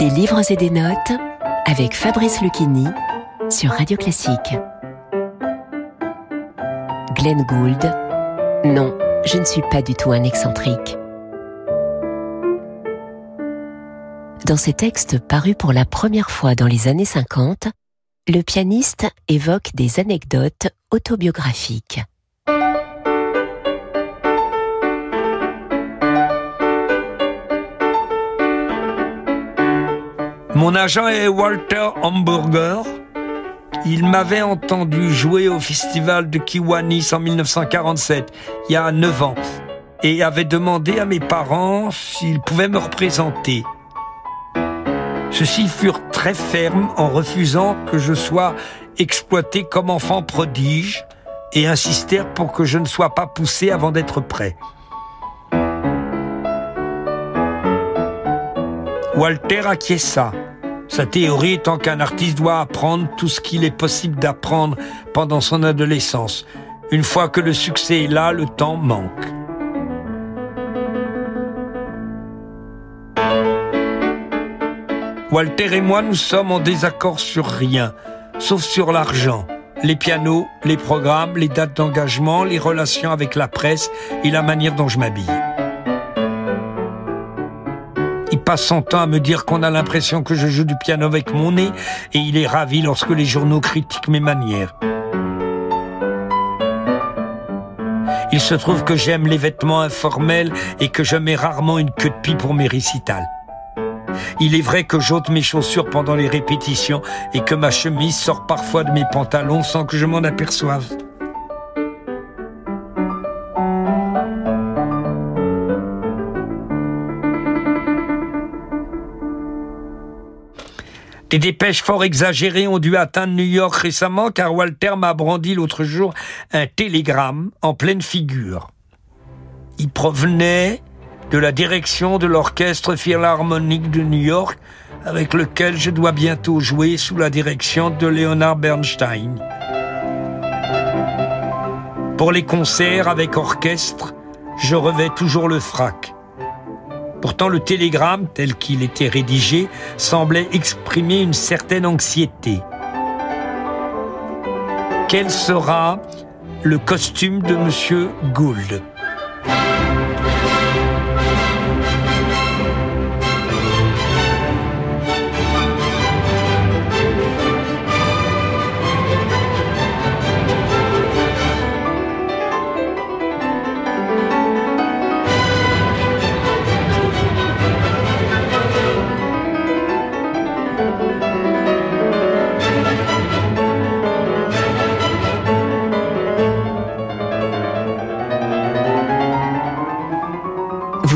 Des livres et des notes avec Fabrice Lucchini sur Radio Classique. Glenn Gould. Non, je ne suis pas du tout un excentrique. Dans ses textes parus pour la première fois dans les années 50, le pianiste évoque des anecdotes autobiographiques. Mon agent est Walter Hamburger. Il m'avait entendu jouer au festival de Kiwanis en 1947, il y a 9 ans, et avait demandé à mes parents s'ils pouvaient me représenter. Ceux-ci furent très fermes en refusant que je sois exploité comme enfant prodige et insistèrent pour que je ne sois pas poussé avant d'être prêt. Walter acquiesça. Sa théorie étant qu'un artiste doit apprendre tout ce qu'il est possible d'apprendre pendant son adolescence. Une fois que le succès est là, le temps manque. Walter et moi, nous sommes en désaccord sur rien, sauf sur l'argent, les pianos, les programmes, les dates d'engagement, les relations avec la presse et la manière dont je m'habille. Passe son à me dire qu'on a l'impression que je joue du piano avec mon nez et il est ravi lorsque les journaux critiquent mes manières. Il se trouve que j'aime les vêtements informels et que je mets rarement une queue de pie pour mes récitals. Il est vrai que j'ôte mes chaussures pendant les répétitions et que ma chemise sort parfois de mes pantalons sans que je m'en aperçoive. Des dépêches fort exagérées ont dû atteindre New York récemment car Walter m'a brandi l'autre jour un télégramme en pleine figure. Il provenait de la direction de l'orchestre philharmonique de New York avec lequel je dois bientôt jouer sous la direction de Leonard Bernstein. Pour les concerts avec orchestre, je revais toujours le frac. Pourtant, le télégramme, tel qu'il était rédigé, semblait exprimer une certaine anxiété. Quel sera le costume de Monsieur Gould?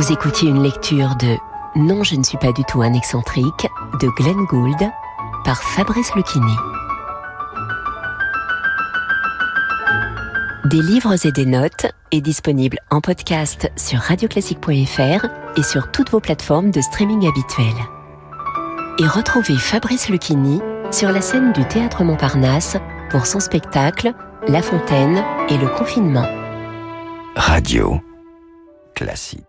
Vous écoutiez une lecture de Non, je ne suis pas du tout un excentrique de Glenn Gould par Fabrice Lucchini. Des livres et des notes est disponible en podcast sur radioclassique.fr et sur toutes vos plateformes de streaming habituelles. Et retrouvez Fabrice Lucchini sur la scène du Théâtre Montparnasse pour son spectacle La Fontaine et le confinement. Radio classique.